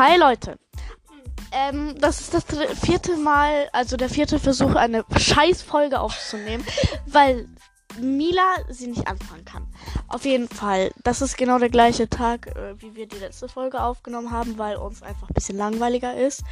Hi Leute. Ähm, das ist das vierte Mal, also der vierte Versuch, eine Scheißfolge aufzunehmen, weil Mila sie nicht anfangen kann. Auf jeden Fall, das ist genau der gleiche Tag, äh, wie wir die letzte Folge aufgenommen haben, weil uns einfach ein bisschen langweiliger ist.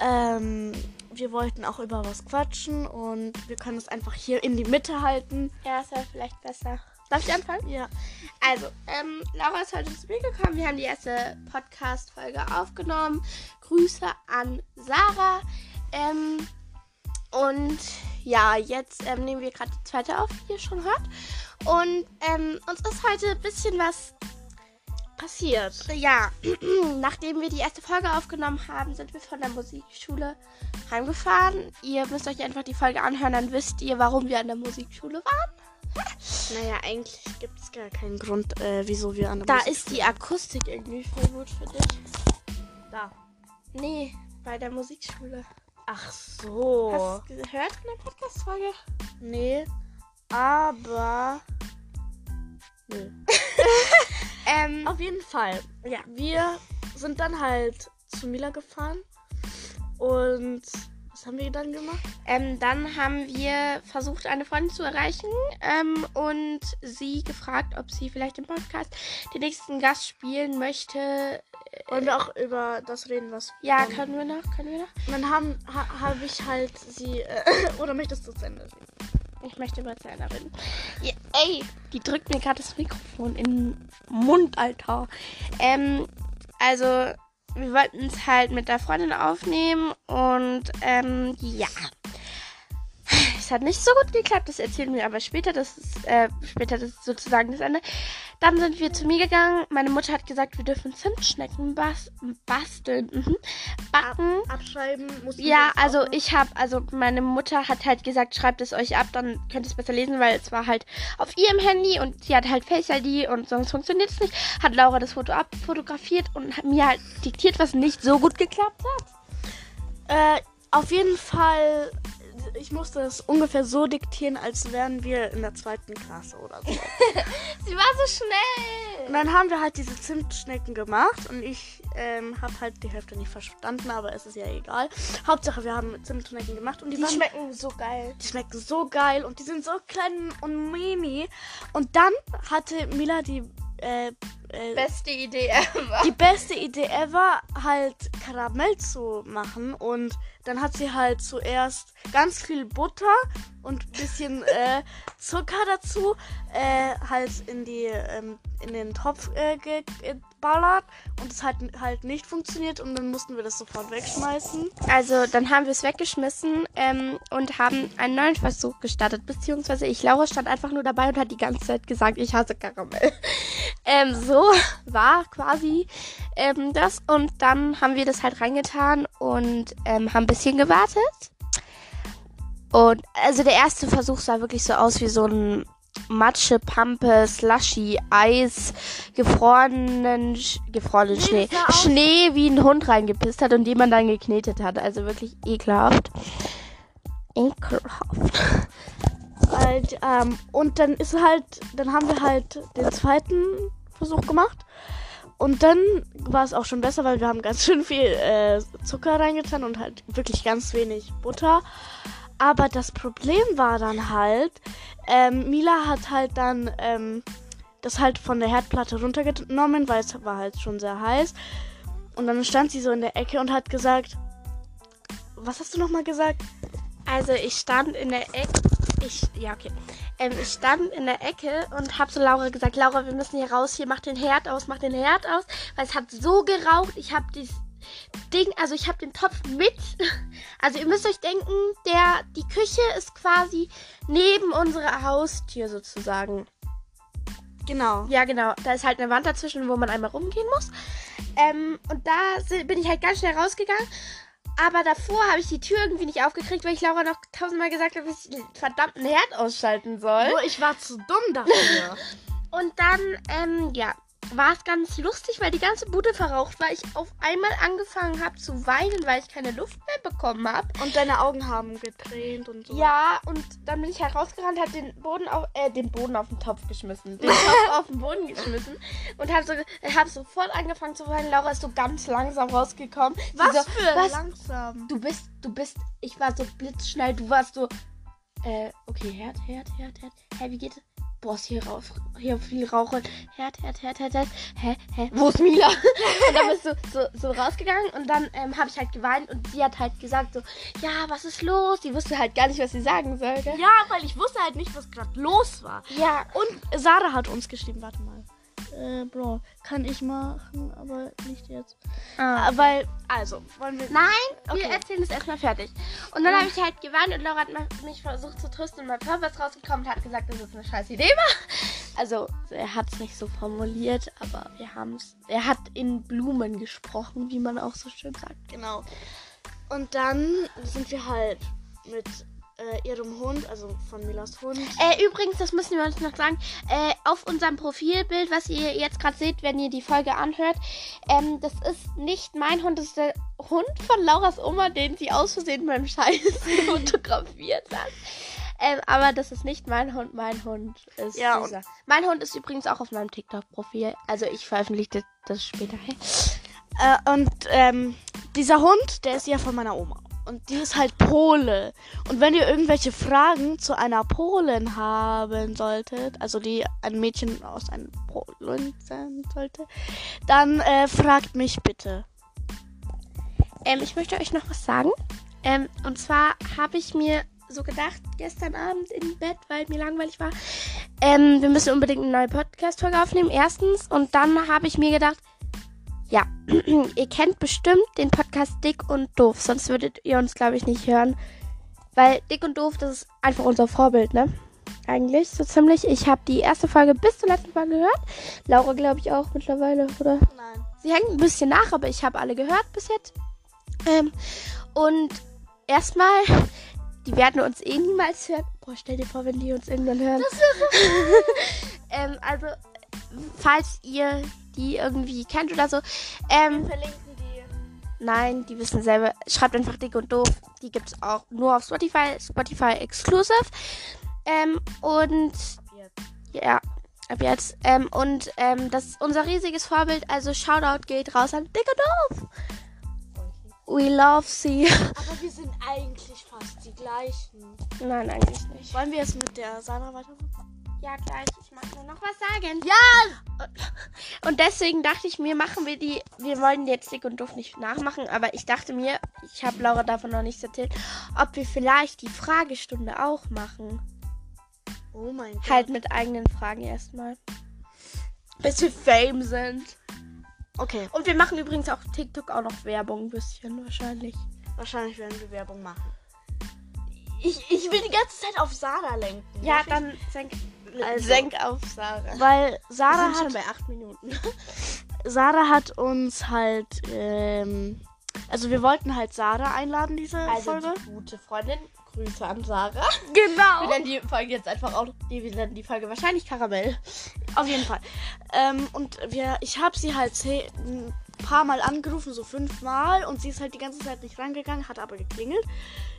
Ähm, wir wollten auch über was quatschen und wir können es einfach hier in die Mitte halten. Ja, ist ja vielleicht besser. Darf ich anfangen? Ja. Also, ähm, Laura ist heute zu mir gekommen. Wir haben die erste Podcast-Folge aufgenommen. Grüße an Sarah. Ähm, und ja, jetzt ähm, nehmen wir gerade die zweite auf, wie ihr schon hört. Und ähm, uns ist heute ein bisschen was Passiert. ja, nachdem wir die erste Folge aufgenommen haben, sind wir von der Musikschule heimgefahren. Ihr müsst euch einfach die Folge anhören, dann wisst ihr, warum wir an der Musikschule waren. Naja, eigentlich gibt es gar keinen Grund, äh, wieso wir an der Da Musik- ist die Akustik irgendwie voll gut für dich. Da. Nee, bei der Musikschule. Ach so. Hast du gehört in der Podcast-Folge? Nee, aber. Nö. Ähm, Auf jeden Fall. ja. Wir sind dann halt zu Mila gefahren. Und was haben wir dann gemacht? Ähm, dann haben wir versucht, eine Freundin zu erreichen ähm, und sie gefragt, ob sie vielleicht im Podcast den nächsten Gast spielen möchte. Wollen wir auch über das reden, was. Ja, dann- können wir noch? Können wir noch? Dann haben ha, habe ich halt sie. Äh, oder möchtest du zu Ende reden? Ich möchte über Zähne reden. Ja, ey, die drückt mir gerade das Mikrofon in den Mund, Alter. Ähm, also, wir wollten es halt mit der Freundin aufnehmen und ähm, ja. Hat nicht so gut geklappt, das erzählen wir aber später. Das ist, äh, später das ist sozusagen das Ende. Dann sind wir zu mir gegangen. Meine Mutter hat gesagt, wir dürfen Zimtschnecken bas basteln. Mhm. Backen. Abschreiben muss man Ja, jetzt auch also ich habe, also meine Mutter hat halt gesagt, schreibt es euch ab, dann könnt ihr es besser lesen, weil es war halt auf ihrem Handy und sie hat halt Face ID und sonst funktioniert es nicht. Hat Laura das Foto abfotografiert und hat mir halt diktiert, was nicht so gut geklappt hat. Äh, auf jeden Fall, ich musste es ungefähr so diktieren, als wären wir in der zweiten Klasse oder so. Sie war so schnell. Und dann haben wir halt diese Zimtschnecken gemacht und ich ähm, habe halt die Hälfte nicht verstanden, aber es ist ja egal. Hauptsache, wir haben Zimtschnecken gemacht und die, Die waren, schmecken so geil. die schmecken so geil und die sind so klein und mini. Und dann hatte Mila die äh, äh, Beste Idee ever. die beste Idee ever, halt Karamell zu machen. Und dann hat sie halt zuerst ganz viel Butter und ein bisschen äh, Zucker dazu äh, halt in die ähm, in den Topf äh, ge- geballert und es hat halt nicht funktioniert und dann mussten wir das sofort wegschmeißen. Also, dann haben wir es weggeschmissen ähm, und haben einen neuen Versuch gestartet. Beziehungsweise ich, Laura, stand einfach nur dabei und hat die ganze Zeit gesagt, ich hasse Karamell. ähm, so war quasi ähm, das. Und dann haben wir das halt reingetan und ähm, haben ein bisschen gewartet. Und also der erste Versuch sah wirklich so aus wie so ein Matsche, Pampe, Slushy, Eis, gefrorenen, gefrorenen Nee, Schnee. Schnee wie ein Hund reingepisst hat und den man dann geknetet hat. Also wirklich ekelhaft. Ekelhaft. Halt, ähm, und dann ist halt, dann haben wir halt den zweiten Versuch gemacht. Und dann war es auch schon besser, weil wir haben ganz schön viel äh, Zucker reingetan und halt wirklich ganz wenig Butter. Aber das Problem war dann halt, ähm, Mila hat halt dann ähm, das halt von der Herdplatte runtergenommen, weil es war halt schon sehr heiß. Und dann stand sie so in der Ecke und hat gesagt, was hast du nochmal gesagt? Also ich stand in der Ecke. Ich, ja, okay. Ähm, ich stand in der Ecke und habe zu Laura gesagt, Laura, wir müssen hier raus, hier mach den Herd aus, mach den Herd aus, weil es hat so geraucht. Ich habe Ding, also ich habe den Topf mit. Also ihr müsst euch denken, der, die Küche ist quasi neben unserer Haustür sozusagen. Genau. Ja, genau. Da ist halt eine Wand dazwischen, wo man einmal rumgehen muss. Ähm, und da bin ich halt ganz schnell rausgegangen. Aber davor habe ich die Tür irgendwie nicht aufgekriegt, weil ich Laura noch tausendmal gesagt habe, dass ich den verdammten Herd ausschalten soll. Nur ich war zu dumm dafür. Und dann, ähm, ja, war es ganz lustig, weil die ganze Bude verraucht war. Ich auf einmal angefangen habe zu weinen, weil ich keine Luft mehr bekommen habe. Und deine Augen haben getränt und so. Ja, und dann bin ich halt rausgerannt, habe den Boden auf, äh, den Boden auf den Topf geschmissen. Den Topf auf den Boden geschmissen. Und habe so, hab sofort angefangen zu weinen. Laura ist so ganz langsam rausgekommen. Was so, für was? langsam. Du bist, du bist, ich war so blitzschnell, du warst so, äh, okay, Herd, Herd, Herd, Herd. Hä, wie geht? Boah, ist hier, raus, hier viel Rauch. und Herd, Herd, Herd, Herd, Herd. Hä, hä, wo ist Mila? und dann bist du so, so rausgegangen und dann ähm, habe ich halt geweint und sie hat halt gesagt so, ja, was ist los? Die wusste halt gar nicht, was sie sagen sollte. Ja, weil ich wusste halt nicht, was gerade los war. Ja, Und Sarah hat uns geschrieben, warte mal. Äh, Bro, kann ich machen, aber nicht jetzt. ah. Ah, weil, also, wollen wir. Nein, wir Okay. erzählen es erstmal fertig. Und dann habe ich halt geweint und Laura hat mich versucht zu trösten und mein Papa ist rausgekommen und hat gesagt, dass es eine scheiß Idee war. Also, er hat es nicht so formuliert, aber wir haben es. Er hat in Blumen gesprochen, wie man auch so schön sagt. Genau. Und dann sind wir halt mit äh, ihrem Hund, also von Milas Hund. Äh, übrigens, das müssen wir uns noch sagen, äh, auf unserem Profilbild, was ihr jetzt gerade seht, wenn ihr die Folge anhört, ähm, das ist nicht mein Hund, das ist der Hund von Lauras Oma, den sie aus Versehen beim Scheiß fotografiert hat. Ähm, aber das ist nicht mein Hund, mein Hund ist Ja, dieser. Mein Hund ist übrigens auch auf meinem TikTok-Profil. Also ich veröffentliche das später. Äh, und ähm, dieser Hund, der ist ja von meiner Oma. Und die ist halt Pole. Und wenn ihr irgendwelche Fragen zu einer Polin haben solltet, also die ein Mädchen aus einem Polen sein sollte, dann äh, fragt mich bitte. Ähm, ich möchte euch noch was sagen. Ähm, und zwar habe ich mir so gedacht, gestern Abend im Bett, weil mir langweilig war, ähm, wir müssen unbedingt eine neue Podcast-Folge aufnehmen, erstens. Und dann habe ich mir gedacht, ja, ihr kennt bestimmt den Podcast Dick und Doof, sonst würdet ihr uns, glaube ich, nicht hören. Weil Dick und Doof, das ist einfach unser Vorbild, ne? Eigentlich, so ziemlich. Ich habe die erste Folge bis zur letzten Folge gehört. Laura, glaube ich, auch mittlerweile, oder? Nein. Sie hängt ein bisschen nach, aber ich habe alle gehört bis jetzt. Ähm, und erstmal, die werden uns eh niemals hören. Boah, stell dir vor, wenn die uns irgendwann hören. Das ähm, also, falls ihr die irgendwie kennt oder so, ähm, Verlinken die. nein, die wissen selber. Schreibt einfach dick und doof. Die gibt es auch nur auf Spotify, Spotify exclusive. Ähm, und ja, ab jetzt. Ähm, und ähm, das ist unser riesiges Vorbild. Also Shoutout geht raus an Dick und Doof. We love sie. Aber wir sind eigentlich fast die gleichen. Nein, eigentlich nicht. Wollen wir jetzt mit der Sarah weitermachen? Ja, gleich. Ich mag nur noch was sagen. Ja! Und deswegen dachte ich mir, machen wir die. Wir wollen jetzt Dick und Doof nicht nachmachen, aber ich dachte mir, ich habe Laura davon noch nichts erzählt, ob wir vielleicht die Fragestunde auch machen. Oh mein Gott. Halt mit eigenen Fragen erstmal. Bis wir Fame sind. Okay, Und wir machen übrigens auch TikTok auch noch Werbung ein bisschen wahrscheinlich. wahrscheinlich werden wir Werbung machen. Ich, ich will die ganze Zeit auf Sarah lenken. Ja, Darf ich? dann senk, Also. senk auf Sarah. Weil Wir Sarah sind schon hat, bei acht Minuten. Sarah hat uns halt, ähm, also wir wollten halt Sarah einladen, diese Also Folge. die gute Freundin. Grüße an Sarah. Genau. Wir nennen die Folge jetzt einfach auch. Die, wir nennen die Folge wahrscheinlich Karamell. Auf jeden Fall. Ähm, und wir, ich habe sie halt ein paar Mal angerufen, so fünfmal. Und sie ist halt die ganze Zeit nicht rangegangen, hat aber geklingelt.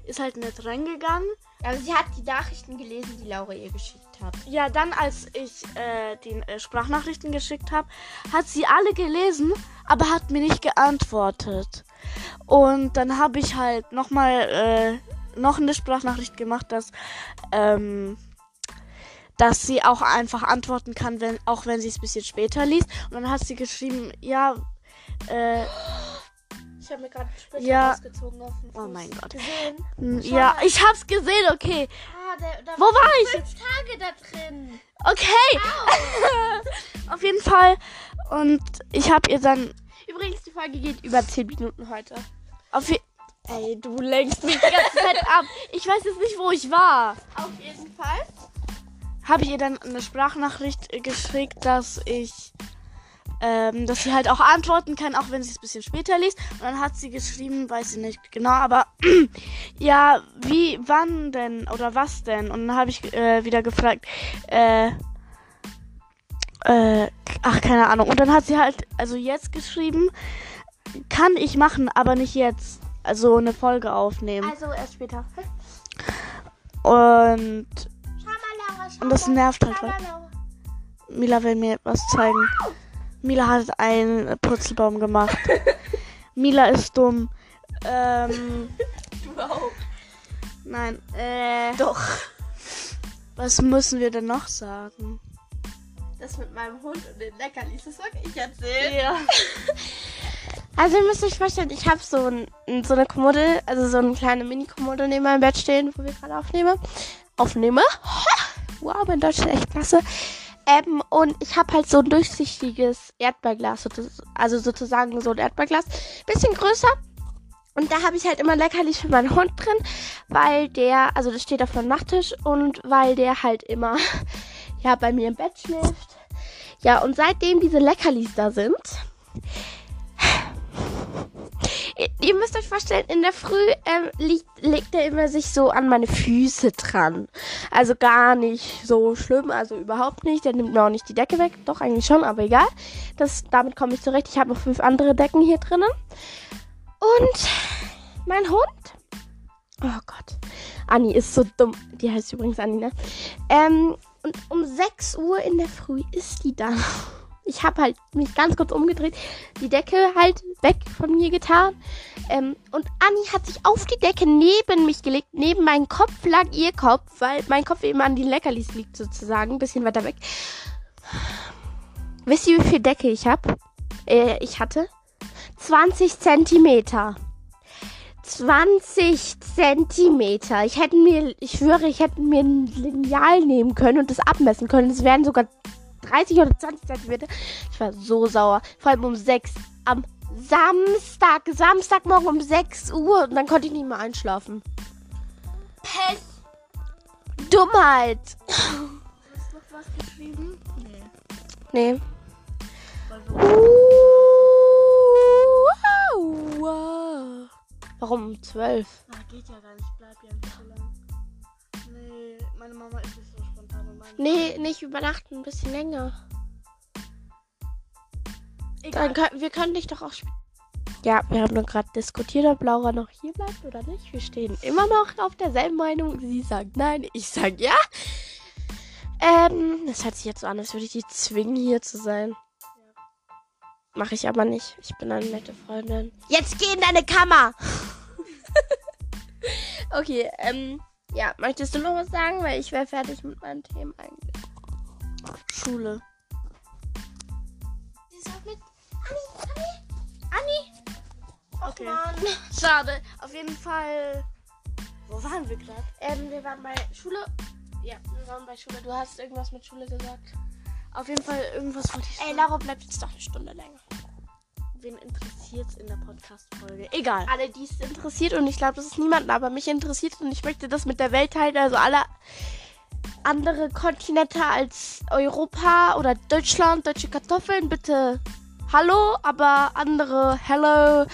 Ist halt nicht reingegangen. Also sie hat die Nachrichten gelesen, die Laura ihr geschickt hat. Ja, dann, als ich äh, die äh, Sprachnachrichten geschickt habe, hat sie alle gelesen, aber hat mir nicht geantwortet. Und dann habe ich halt nochmal äh, noch eine Sprachnachricht gemacht, dass, ähm, dass sie auch einfach antworten kann, wenn, auch wenn sie es ein bisschen später liest. Und dann hat sie geschrieben, ja, äh, Ich habe mir gerade Splitter Ja. rausgezogen auf den Fuß. Oh mein Gott. Gesehen? m, Schau ja, mal. ich hab's gesehen, okay. Ah, der, da Wo war ich? fünf Tage da drin. Okay. Auf jeden Fall. Und ich habe ihr dann Übrigens, die Folge geht über 10 Minuten heute. auf je Ey, du lenkst mich die ganze Zeit ab. Ich weiß jetzt nicht, wo ich war. Auf jeden Fall. Habe ich ihr dann eine Sprachnachricht geschickt, dass ich, ähm, dass sie halt auch antworten kann, auch wenn sie es ein bisschen später liest. Und dann hat sie geschrieben, weiß ich nicht genau, aber ja, wie, wann denn oder was denn? Und dann habe ich äh, wieder gefragt, äh, Äh, ach, keine Ahnung. Und dann hat sie halt, also jetzt geschrieben, kann ich machen, aber nicht jetzt. Also eine Folge aufnehmen. Also erst später. Und Und das nervt halt. Mila will mir was zeigen. Mila hat einen Purzelbaum gemacht. Mila ist dumm. Ähm, Du auch. nein. Äh, Doch. was müssen wir denn noch sagen? Das mit meinem Hund und den Leckerlis, das soll ich erzählen. Ja. Also ihr müsst euch vorstellen, ich habe so, ein, so eine Kommode, also so eine kleine Mini-Kommode neben meinem Bett stehen, wo wir gerade aufnehmen. Aufnehme. Wow, mein Deutsch ist echt klasse. Ähm, und ich habe halt so ein durchsichtiges Erdbeerglas, also sozusagen so ein Erdbeerglas. Bisschen größer. Und da habe ich halt immer Leckerlis für meinen Hund drin, weil der, also das steht auf meinem Nachttisch und weil der halt immer, ja, bei mir im Bett schläft. Ja, und seitdem diese Leckerlis da sind, Ihr- Ihr müsst euch vorstellen, in der Früh ähm, liegt, legt er immer sich so an meine Füße dran. Also gar nicht so schlimm, also überhaupt nicht. Der nimmt mir auch nicht die Decke weg. Doch, eigentlich schon, aber egal. Das, damit komme ich zurecht. Ich habe noch fünf andere Decken hier drinnen. Und mein Hund. Oh Gott. Anni ist so dumm. Die heißt übrigens Anni, ne? Ähm, und um 6 Uhr in der Früh ist die da. Ich habe halt mich ganz kurz umgedreht, die Decke halt weg von mir getan. Ähm, und Anni hat sich auf die Decke neben mich gelegt. Neben meinen Kopf lag ihr Kopf, weil mein Kopf eben an die Leckerlis liegt sozusagen, ein bisschen weiter weg. Wisst ihr, wie viel Decke ich habe? Äh, ich hatte 20 Zentimeter. 20 Zentimeter. Ich hätte mir, ich schwöre, ich hätte mir ein Lineal nehmen können und das abmessen können. Es wären sogar 30 oder 20 Zentimeter. Ich war so sauer. Vor allem um 6 am Samstag. Samstagmorgen um 6 Uhr. Und dann konnte ich nicht mehr einschlafen. Pech. Dummheit. Hast du noch was geschrieben? Nee. Nee. Warum um 12? Ah, geht ja gar nicht. Bleib ja nicht so lang. Nee, meine Mama ist nicht Nee, nicht übernachten, ein bisschen länger. Egal. Dann können, wir können dich doch auch spielen. Ja, wir haben nur gerade diskutiert, ob Laura noch hier bleibt oder nicht. Wir stehen immer noch auf derselben Meinung. Sie sagt nein, ich sag ja. Ähm, das hört sich jetzt so an, als würde ich die zwingen, hier zu sein. Mache ich aber nicht. Ich bin eine nette Freundin. Jetzt geh in deine Kammer! okay, ähm, ja, möchtest du noch was sagen? Weil ich wäre fertig mit meinen Themen eigentlich. Schule. Sie sagt mit Anni, Anni, Anni. Okay. Mann. Schade. Auf jeden Fall. Wo waren wir gerade? Ähm, wir waren bei Schule. Ja, wir waren bei Schule. Du hast irgendwas mit Schule gesagt. Auf jeden Fall irgendwas wollte ich Ey. Laura bleibt jetzt doch eine Stunde länger. Wen interessiert's in der Podcast-Folge? Egal. Alle, die es interessiert und ich glaube, das ist niemanden, aber mich interessiert und ich möchte das mit der Welt teilen. Also alle andere Kontinente als Europa oder Deutschland, deutsche Kartoffeln, bitte hallo, aber andere hello,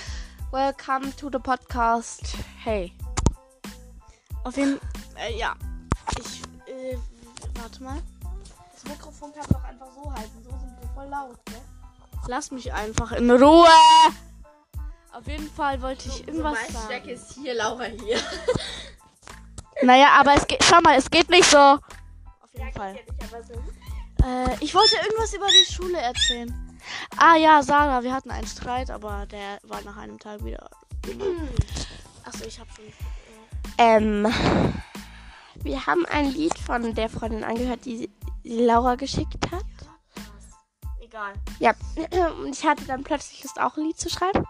welcome to the podcast. Hey. Auf jeden äh, ja. Ich, äh, warte mal. Das Mikrofon kann doch einfach so halten, so sind wir voll laut, ne? Lass mich einfach in Ruhe. Auf jeden Fall wollte ich irgendwas sagen. ist hier, Laura hier. Naja, aber es geht, schau mal, es geht nicht so. Auf jeden Fall. Äh, ich wollte irgendwas über die Schule erzählen. Ah ja, Sarah, wir hatten einen Streit, aber der war nach einem Tag wieder. Achso, ich hab schon. Ähm, wir haben ein Lied von der Freundin angehört, die die Laura geschickt hat. Egal. Ja, und ich hatte dann plötzlich Lust, auch ein Lied zu schreiben.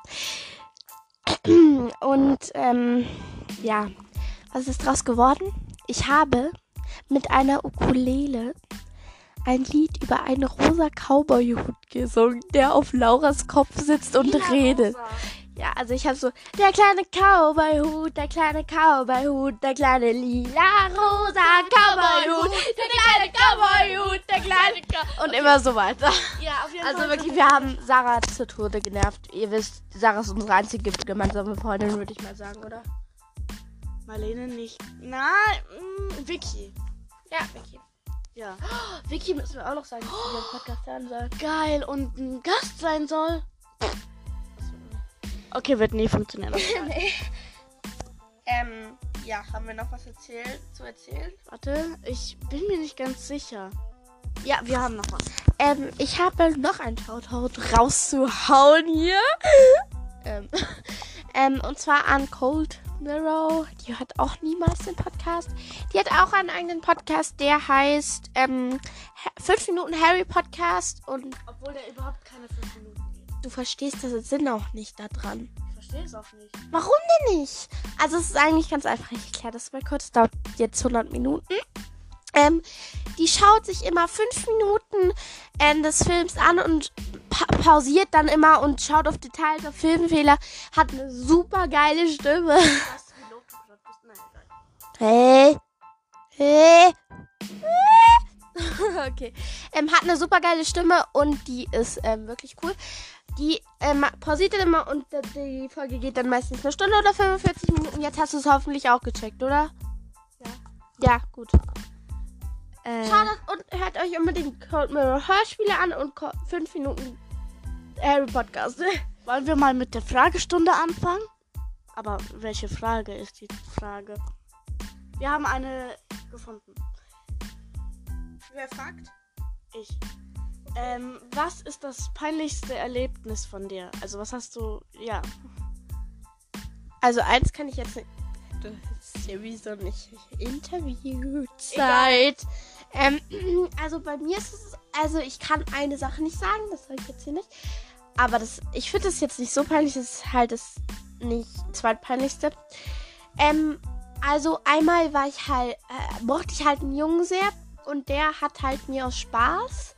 Und ähm, ja, was ist draus geworden? Ich habe mit einer Ukulele ein Lied über einen rosa Cowboy-Hut gesungen, der auf Lauras Kopf sitzt und redet. Ja, also ich habe so, der kleine Cowboy-Hut, der kleine Cowboy-Hut, der kleine lila rosa Cowboy Und immer so weiter. Ja, auf jeden Also Fall. wirklich, wir haben Sarah zur Tode genervt. Ihr wisst, Sarah ist unsere einzige gemeinsame Freundin, würde ich mal sagen, oder? Marlene nicht. Na, mh, Vicky. Ja, Vicky. Ja. Vicky müssen wir auch noch sagen, dass sie den Podcast hören soll. Geil. Und ein Gast sein soll. Okay, wird nie funktionieren. nee. Ähm, ja, haben wir noch was erzählt, zu erzählen? Warte, ich bin mir nicht ganz sicher. Ja, wir haben noch was. Ähm, ich habe noch ein Shoutout rauszuhauen hier. ähm, ähm, und zwar an Cold Mirror. Die hört auch niemals den Podcast. Die hat auch einen eigenen Podcast, der heißt ähm, 5 Minuten Harry Podcast. Und Obwohl der überhaupt keine 5 Minuten geht. du verstehst das Sinn auch nicht da dran. Ich verstehe es auch nicht. Warum denn nicht? Also es ist eigentlich ganz einfach. Ich erkläre das mal kurz. Es dauert jetzt 100 Minuten. Ähm, die schaut sich immer fünf Minuten ähm, des Films an und pa pausiert dann immer und schaut auf Details, auf Filmfehler. Hat eine super geile Stimme. Hey. Hey. okay. Ähm, hat eine super geile Stimme und die ist ähm, wirklich cool. Die ähm, pausiert dann immer und äh, die Folge geht dann meistens eine Stunde oder 45 Minuten. Jetzt hast du es hoffentlich auch gecheckt, oder? Ja. Ja, gut. Äh, Schaut und hört euch unbedingt Cold Mirror Hörspiele an und 5 Minuten Harry Podcast. wollen wir mal mit der Fragestunde anfangen? Aber welche Frage ist die Frage? Wir haben eine gefunden. Wer fragt? Ich. Ähm, was ist das peinlichste Erlebnis von dir? Also was hast du, ja. Also eins kann ich jetzt nicht. Das ist ja wie so nicht Interviewzeit. Ähm, also bei mir ist es, also ich kann eine Sache nicht sagen, das sage ich jetzt hier nicht. Aber das, ich finde das jetzt nicht so peinlich, das ist halt das nicht zweitpeinlichste. Ähm, also einmal war ich halt, äh, mochte ich halt einen Jungen sehr und der hat halt mir aus Spaß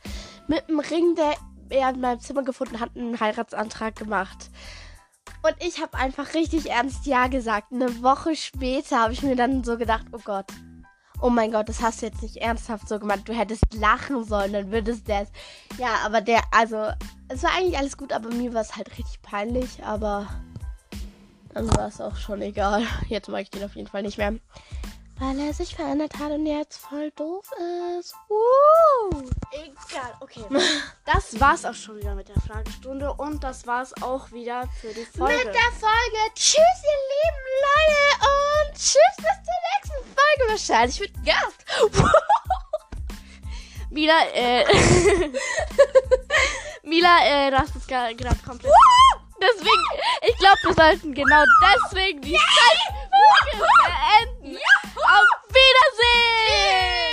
mit einem Ring, der er in meinem Zimmer gefunden hat, einen Heiratsantrag gemacht. Und ich habe einfach richtig ernst Ja gesagt. Eine Woche später habe ich mir dann so gedacht, oh Gott. Oh mein Gott, das hast du jetzt nicht ernsthaft so gemacht. Du hättest lachen sollen, dann würdest du es. Ja, aber der, also, es war eigentlich alles gut, aber mir war es halt richtig peinlich, aber dann war es auch schon egal. Jetzt mag ich den auf jeden Fall nicht mehr. Weil er sich verändert hat und jetzt voll doof ist. Uh. Egal, okay. Das war's auch schon wieder mit der Fragestunde und das war's auch wieder für die Folge. Mit der Folge. Tschüss, ihr lieben Leute. Und tschüss bis zur nächsten Folge wahrscheinlich mit Gast. Mila, äh. Mila, äh, du hast es gerade komplett. Deswegen, ich glaube, wir sollten genau deswegen die Zeit beenden. Auf Wiedersehen!